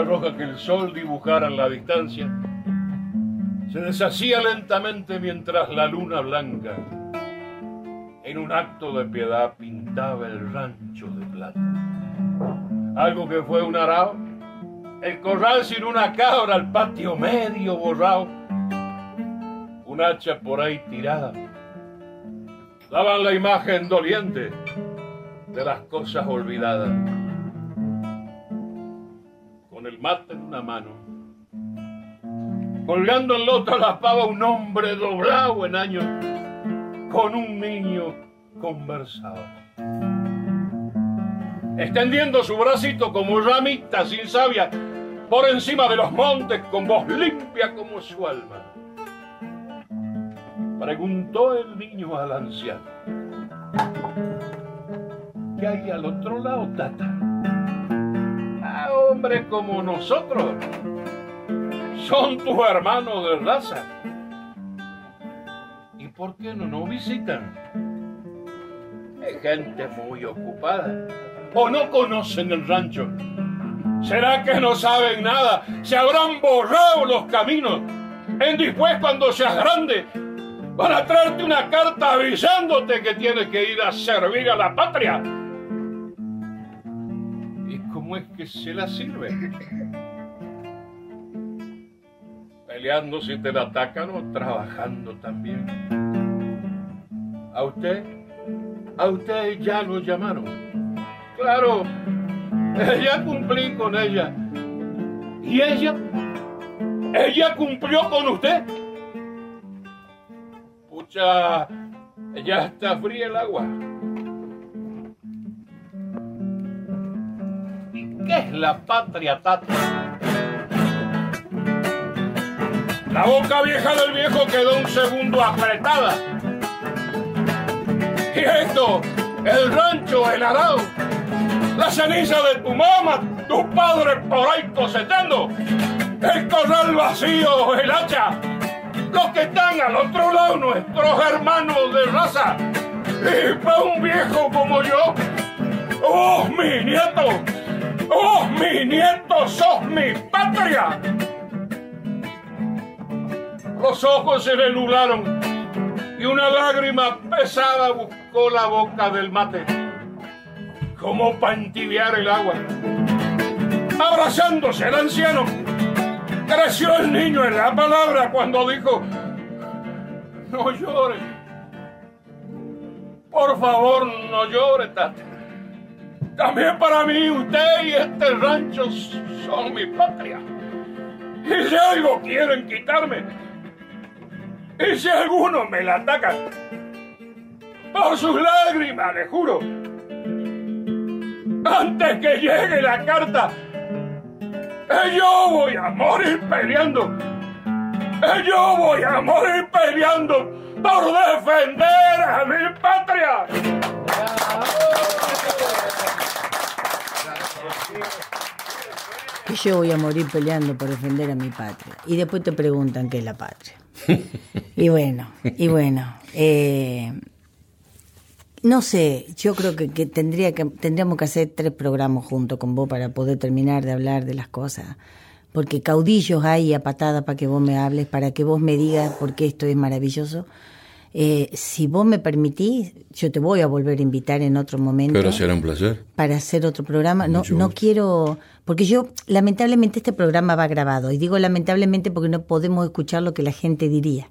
Roja que el sol dibujara en la distancia se deshacía lentamente mientras la luna blanca en un acto de piedad pintaba el rancho de plata. Algo que fue un arao, el corral sin una cabra, el patio medio borrado, un hacha por ahí tirada. Daban la imagen doliente de las cosas olvidadas. Con el mate en una mano, colgando en la otra la pava un hombre doblado en años con un niño conversaba. Extendiendo su bracito como ramita sin savia por encima de los montes con voz limpia como su alma. Preguntó el niño al anciano. ¿Qué hay al otro lado, tata? Ah, hombre como nosotros. Son tus hermanos de raza ¿por qué no nos visitan? Hay gente muy ocupada. ¿O no conocen el rancho? ¿Será que no saben nada? ¿Se habrán borrado los caminos? En después, cuando seas grande, van a traerte una carta avisándote que tienes que ir a servir a la patria. ¿Y cómo es que se la sirve? Peleando si te la atacan o trabajando también. ¿A usted? ¿A usted ya lo llamaron? Claro, ya cumplí con ella. ¿Y ella? ¿Ella cumplió con usted? Pucha, ya está fría el agua. Qué es la patria tata? La boca vieja del viejo quedó un segundo apretada y esto, el rancho, el arao, la ceniza de tu mamá, tu padre por ahí cosechando, el corral vacío, el hacha, los que están al otro lado, nuestros hermanos de raza, y para un viejo como yo, ¡oh, mi nieto! ¡Oh, mi nieto, sos mi patria! Los ojos se le nublaron y una lágrima pesada buscó la boca del mate, como para el agua. Abrazándose el anciano, creció el niño en la palabra cuando dijo, no llore, por favor no llore, tate. También para mí usted y este rancho son mi patria. Y si algo quieren quitarme, y si alguno me la ataca, por sus lágrimas, le juro, antes que llegue la carta, yo voy a morir peleando. Yo voy a morir peleando por defender a mi patria. Yo voy a morir peleando por defender a mi patria. Y después te preguntan qué es la patria. y bueno, y bueno. Eh, no sé, yo creo que, tendría que tendríamos que hacer tres programas juntos con vos para poder terminar de hablar de las cosas. Porque caudillos hay a patada para que vos me hables, para que vos me digas por qué esto es maravilloso. Eh, si vos me permitís, yo te voy a volver a invitar en otro momento. Pero será un placer. Para hacer otro programa. No, no quiero, porque yo, lamentablemente, este programa va grabado. Y digo lamentablemente porque no podemos escuchar lo que la gente diría.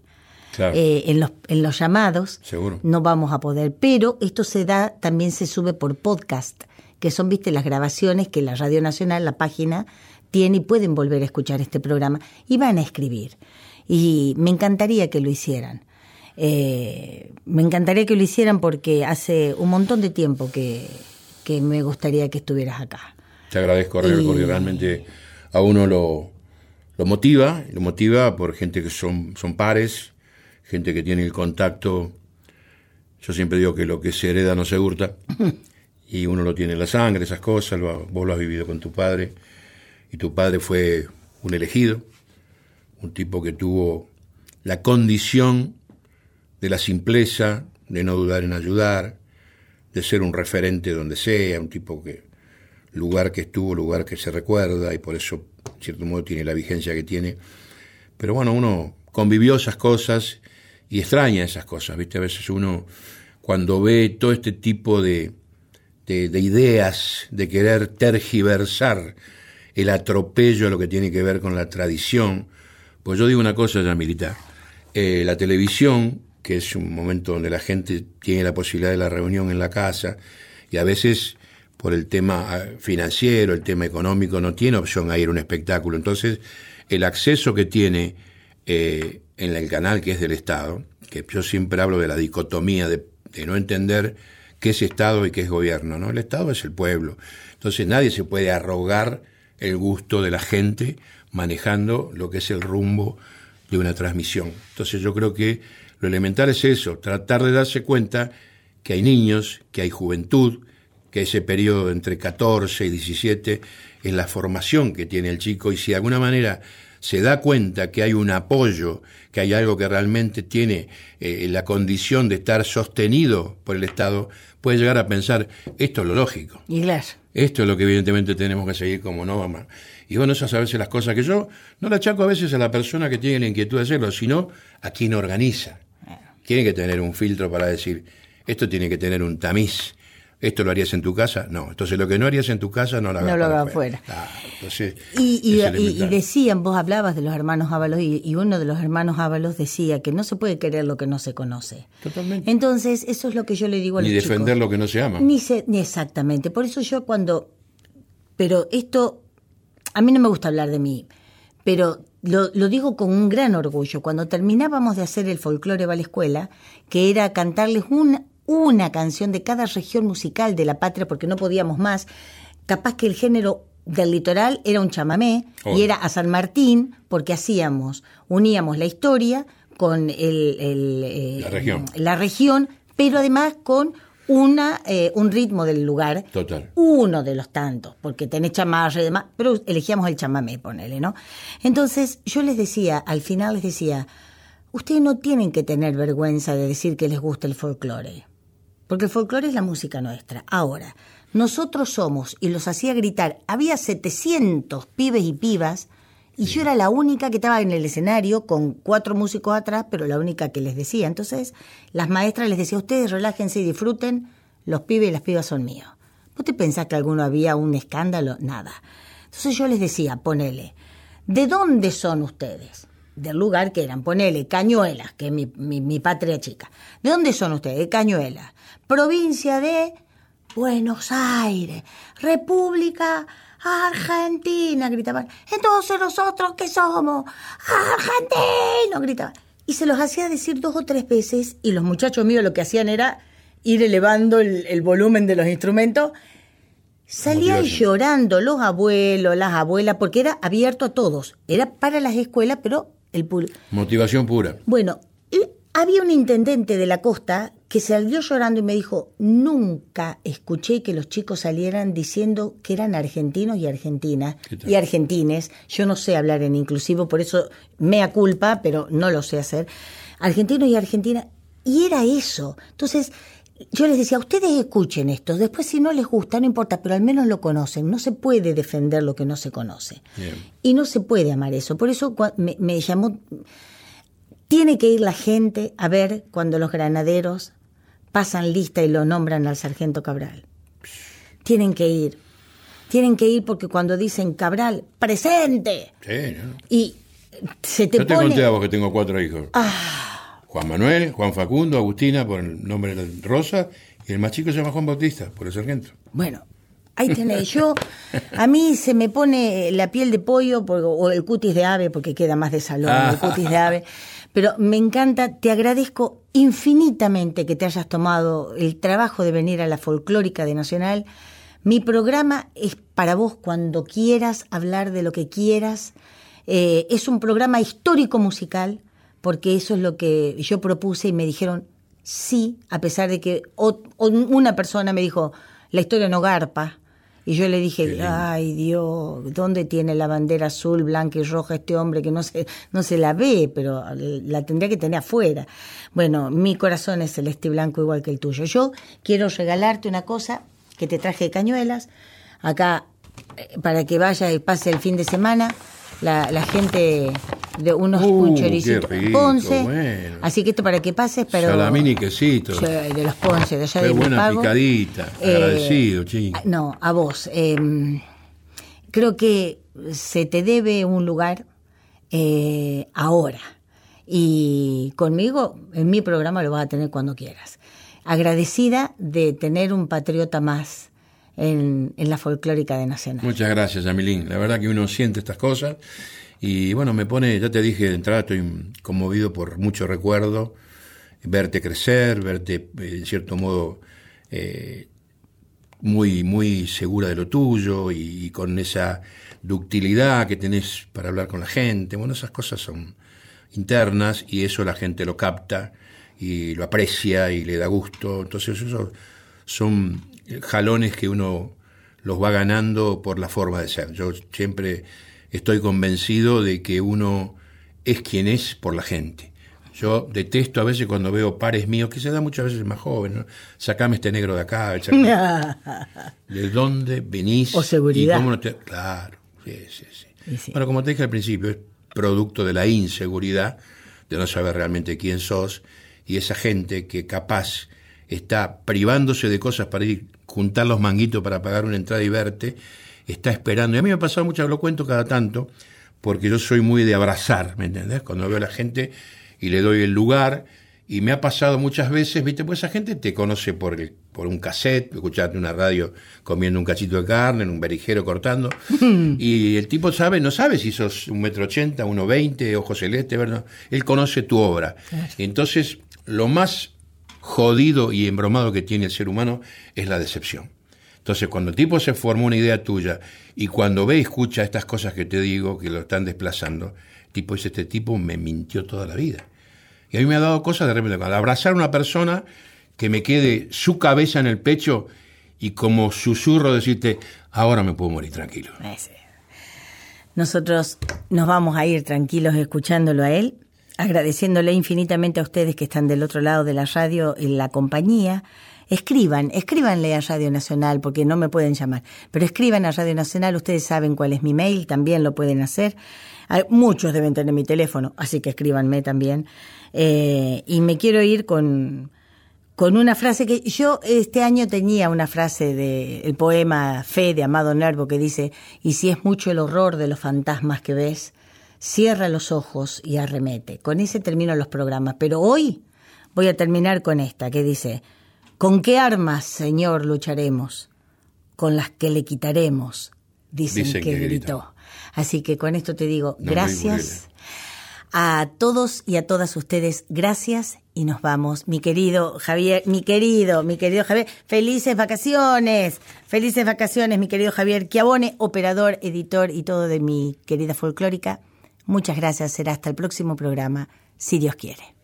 Eh, en, los, en los llamados Seguro. no vamos a poder. Pero esto se da, también se sube por podcast que son, viste, las grabaciones que la Radio Nacional, la página, tiene y pueden volver a escuchar este programa y van a escribir. Y me encantaría que lo hicieran. Eh, me encantaría que lo hicieran porque hace un montón de tiempo que, que me gustaría que estuvieras acá. Te agradezco, porque realmente a uno lo, lo motiva, lo motiva por gente que son, son pares, gente que tiene el contacto. Yo siempre digo que lo que se hereda no se hurta, y uno lo tiene en la sangre, esas cosas, vos lo has vivido con tu padre, y tu padre fue un elegido, un tipo que tuvo la condición de la simpleza, de no dudar en ayudar, de ser un referente donde sea, un tipo que, lugar que estuvo, lugar que se recuerda, y por eso, en cierto modo, tiene la vigencia que tiene. Pero bueno, uno convivió esas cosas y extraña esas cosas, ¿viste? A veces uno, cuando ve todo este tipo de, de, ideas, de querer tergiversar el atropello a lo que tiene que ver con la tradición, pues yo digo una cosa ya militar, eh, la televisión, que es un momento donde la gente tiene la posibilidad de la reunión en la casa, y a veces por el tema ah, financiero, el tema económico, no tiene opción a ir a un espectáculo. Entonces, el acceso que tiene eh, en el canal que es del Estado, que yo siempre hablo de la dicotomía de, no entender qué es Estado y qué es gobierno, ¿no? El Estado es el pueblo. Entonces nadie se puede arrogar el gusto de la gente manejando lo que es el rumbo de una transmisión. Entonces yo creo que lo elemental es eso, tratar de darse cuenta que hay niños, que hay juventud, que ese periodo entre 14 y 17 es la formación que tiene el chico y si de alguna manera se da cuenta que hay un apoyo, que hay algo que realmente tiene eh, la condición de estar sostenido por el Estado, puede llegar a pensar, esto es lo lógico. Y claro. Esto es lo que evidentemente tenemos que seguir como norma. Y bueno, esas a veces las cosas que yo no la achaco a veces a la persona que tiene la inquietud de hacerlo, sino a quien organiza. Tiene que tener un filtro para decir, esto tiene que tener un tamiz ¿Esto lo harías en tu casa? No. Entonces lo que no harías en tu casa no lo hagas, no lo hagas afuera. y, decían, vos hablabas de los hermanos Ábalos y, uno de los hermanos Ábalos decía que no se puede querer lo que no se conoce. Totalmente. Entonces eso es lo que yo le digo a los Ni defender lo que no se ama. Ni, ni exactamente. Por eso yo cuando... Pero esto, a mí no me gusta hablar de mí, pero lo, lo, digo con un gran orgullo. Cuando terminábamos de hacer el folclore va a la escuela, que era cantarles una, una canción de cada región musical de la patria porque no podíamos más. Capaz que el género del litoral era un chamamé y era a San Martín porque hacíamos, uníamos la historia con el, eh, la, región. la región, pero además con una, eh, un ritmo del lugar. Total. Uno de los tantos, porque tenés chamarra y demás, pero elegíamos el chamamé, ponele, ¿no? Entonces yo les decía, al final les decía, ustedes no tienen que tener vergüenza de decir que les gusta el folclore porque el folclore es la música nuestra. Ahora, nosotros somos, y los hacía gritar, había 700 pibes y pibas, y yo era la única que estaba en el escenario con cuatro músicos atrás, pero la única que les decía. Entonces, las maestras les decían, ustedes relájense y disfruten, los pibes y las pibas son míos. ¿Vos te pensás que alguno había un escándalo? Nada. Entonces yo les decía, ponele, ¿de dónde son ustedes? Del lugar que eran, ponele, Cañuelas, que es mi, mi, mi patria chica. ¿De dónde son ustedes? De Cañuelas provincia de Buenos Aires, República Argentina, gritaban. Entonces nosotros qué somos? Argentinos, gritaban. Y se los hacía decir dos o tres veces y los muchachos míos lo que hacían era ir elevando el, volumen de los instrumentos. Salían llorando los abuelos, las abuelas, porque era abierto a todos. Era para las escuelas, pero el público. Motivación pura. Bueno, había un intendente de la costa que salió llorando y me dijo, nunca escuché que los chicos salieran diciendo que eran argentinos y argentinas y argentines. Yo no sé hablar en inclusivo, por eso mea culpa, pero no lo sé hacer. Argentinos y argentinas. Y era eso. Entonces, yo les decía, ustedes escuchen esto, después si no les gusta, no importa, pero al menos lo conocen. No se puede defender lo que no se conoce. Y no se puede amar eso. Por eso me, me llamó tiene que ir la gente a ver cuando los granaderos pasan lista y lo nombran al sargento Cabral. Tienen que ir. Tienen que ir porque cuando dicen Cabral, presente. Sí, Y se te Yo te conté a vos que tengo cuatro hijos. Ah. Juan Manuel, Juan Facundo, Agustina por el nombre de Rosa y el más chico se llama Juan Bautista por el sargento. Bueno, Ahí tenés, yo, a mí se me pone la piel de pollo o el cutis de ave, porque queda más de salón, el cutis de ave. Pero me encanta, te agradezco infinitamente que te hayas tomado el trabajo de venir a la folclórica de Nacional. Mi programa es para vos cuando quieras hablar de lo que quieras. Eh, es un programa histórico musical, porque eso es lo que yo propuse y me dijeron sí, a pesar de que una persona me dijo, la historia no garpa. Y yo le dije, ay Dios, ¿dónde tiene la bandera azul, blanca y roja este hombre que no se, no se la ve, pero la tendría que tener afuera? Bueno, mi corazón es celeste y blanco igual que el tuyo. Yo quiero regalarte una cosa que te traje de cañuelas, acá eh, para que vaya y pase el fin de semana la, la gente de unos Uh, choricitos qué rico, Ponce. bueno. Así que esto para que pases, pero Salamín y quesito. Yo, de los Ponce, de allá de buena Pago. picadita. Agradecido, chico. No, a vos. eh, creo que se te debe un lugar eh, ahora. Y conmigo, en mi programa, lo vas a tener cuando quieras. Agradecida de tener un patriota más en, la folclórica de Nacional. Muchas gracias, Amilín. La verdad que uno siente estas cosas y bueno, me pone, ya te dije de entrada, estoy conmovido por mucho recuerdo, verte crecer, verte eh, en cierto modo eh, muy, muy segura de lo tuyo y, y con esa ductilidad que tenés para hablar con la gente. Bueno, esas cosas son internas y eso la gente lo capta y lo aprecia y le da gusto. Entonces, eso son jalones que uno los va ganando por la forma de ser. Yo siempre estoy convencido de que uno es quien es por la gente. Yo detesto a veces cuando veo pares míos, que se da muchas veces más joven, ¿no? Sacame este negro de acá, sacame- ¿de dónde venís? O seguridad. y cómo no te- Claro, sí, sí, sí. Bueno, como te dije al principio, es producto de la inseguridad, de no saber realmente quién sos, y esa gente que capaz está privándose de cosas para ir juntar los manguitos para pagar una entrada y verte, está esperando. Y a mí me ha pasado mucho, lo cuento cada tanto, porque yo soy muy de abrazar, ¿me entendés? Cuando veo a la gente y le doy el lugar, y me ha pasado muchas veces, ¿viste? Pues esa gente te conoce por, el- por un cassette, escucharte una radio comiendo un cachito de carne, en un berijero cortando, y el tipo sabe, no sabe si sos un metro ochenta, uno veinte, ojo celeste, ¿verdad? Él conoce tu obra. Entonces, lo más jodido y embromado que tiene el ser humano es la decepción. Entonces, cuando el tipo se formó una idea tuya y cuando ve y escucha estas cosas que te digo, que lo están desplazando, el tipo dice, este tipo me mintió toda la vida. Y a mí me ha dado cosas de repente, al abrazar a una persona que me quede su cabeza en el pecho y como susurro decirte, ahora me puedo morir tranquilo. Nosotros nos vamos a ir tranquilos escuchándolo a él, agradeciéndole infinitamente a ustedes que están del otro lado de la radio en la compañía. Escriban, escríbanle a Radio Nacional porque no me pueden llamar, pero escriban a Radio Nacional, ustedes saben cuál es mi mail, también lo pueden hacer. Hay- muchos deben tener mi teléfono, así que escríbanme también. Eh, y me quiero ir con, con una frase que yo este año tenía una frase de el poema Fe de Amado Nervo que dice, y si es mucho el horror de los fantasmas que ves, cierra los ojos y arremete. Con ese termino los programas, pero hoy voy a terminar con esta que dice, ¿con qué armas, Señor, lucharemos? Con las que le quitaremos, dicen, Dicen que, que gritó. gritó. Así que con esto te digo, No, gracias. A todos y a todas ustedes, gracias y nos vamos. Mi querido Javier, mi querido, mi querido Javier, felices vacaciones, felices vacaciones, mi querido Javier Chiavone, operador, editor y todo de mi querida folclórica. Muchas gracias, será hasta el próximo programa, si Dios quiere.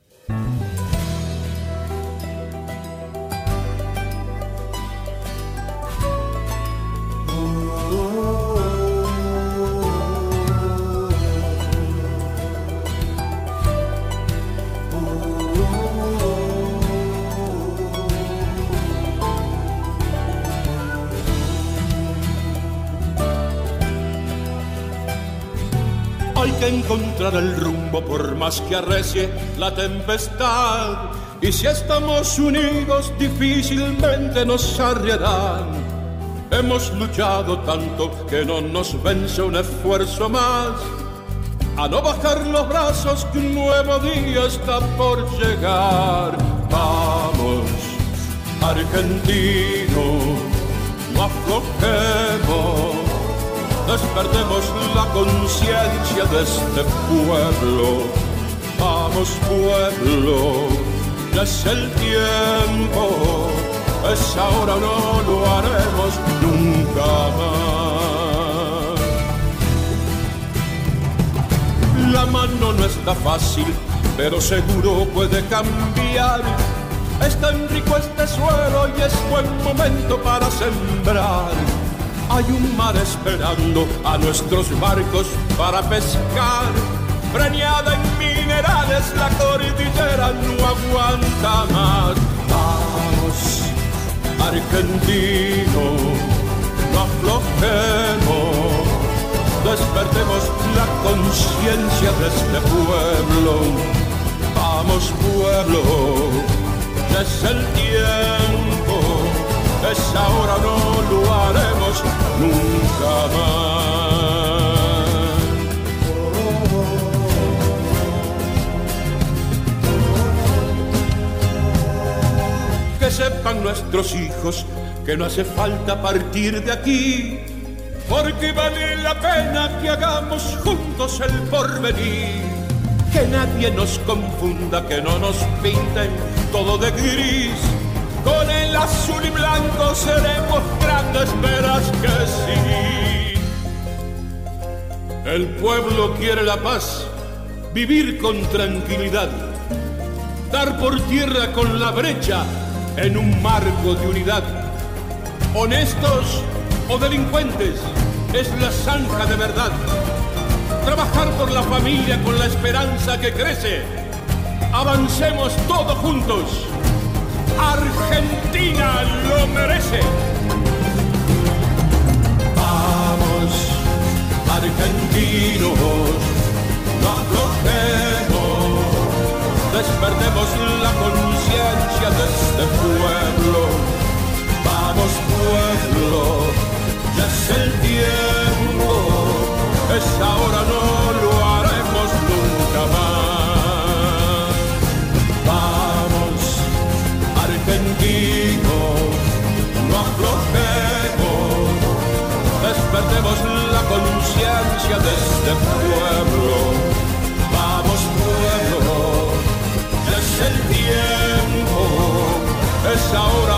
Encontrar el rumbo por más que arrecie la tempestad. Y si estamos unidos, difícilmente nos arriarán. Hemos luchado tanto que no nos vence un esfuerzo más. A no bajar los brazos que un nuevo día está por llegar. Vamos, argentino, no aflojemos, despertemos la conciencia de este pueblo. Vamos pueblo, ya es el tiempo, es ahora no lo haremos nunca más. La mano no está fácil, pero seguro puede cambiar es tan rico este suelo y es buen momento para sembrar. Hay un mar esperando a nuestros barcos para pescar. Preñada en minerales, la cordillera no aguanta más. Vamos, argentino, no aflojemos. Despertemos la conciencia de este pueblo. Vamos, pueblo es el tiempo, es ahora, no lo haremos nunca más. Que sepan nuestros hijos que no hace falta partir de aquí, porque vale la pena que hagamos juntos el porvenir que nadie nos confunda, que no nos pinten todo de gris. Con el azul y blanco seremos grandes, verás que sí. El pueblo quiere la paz, vivir con tranquilidad, dar por tierra con la brecha en un marco de unidad. Honestos o delincuentes, es la zanja de verdad trabajar por la familia con la esperanza que crece. Avancemos todos juntos. Argentina lo merece. Vamos, argentinos, no aflojemos, despertemos la conciencia de este pueblo. Vamos, pueblo, ya es el tiempo, es ahora no. conciencia de este pueblo. Vamos pueblo, es el tiempo, es ahora.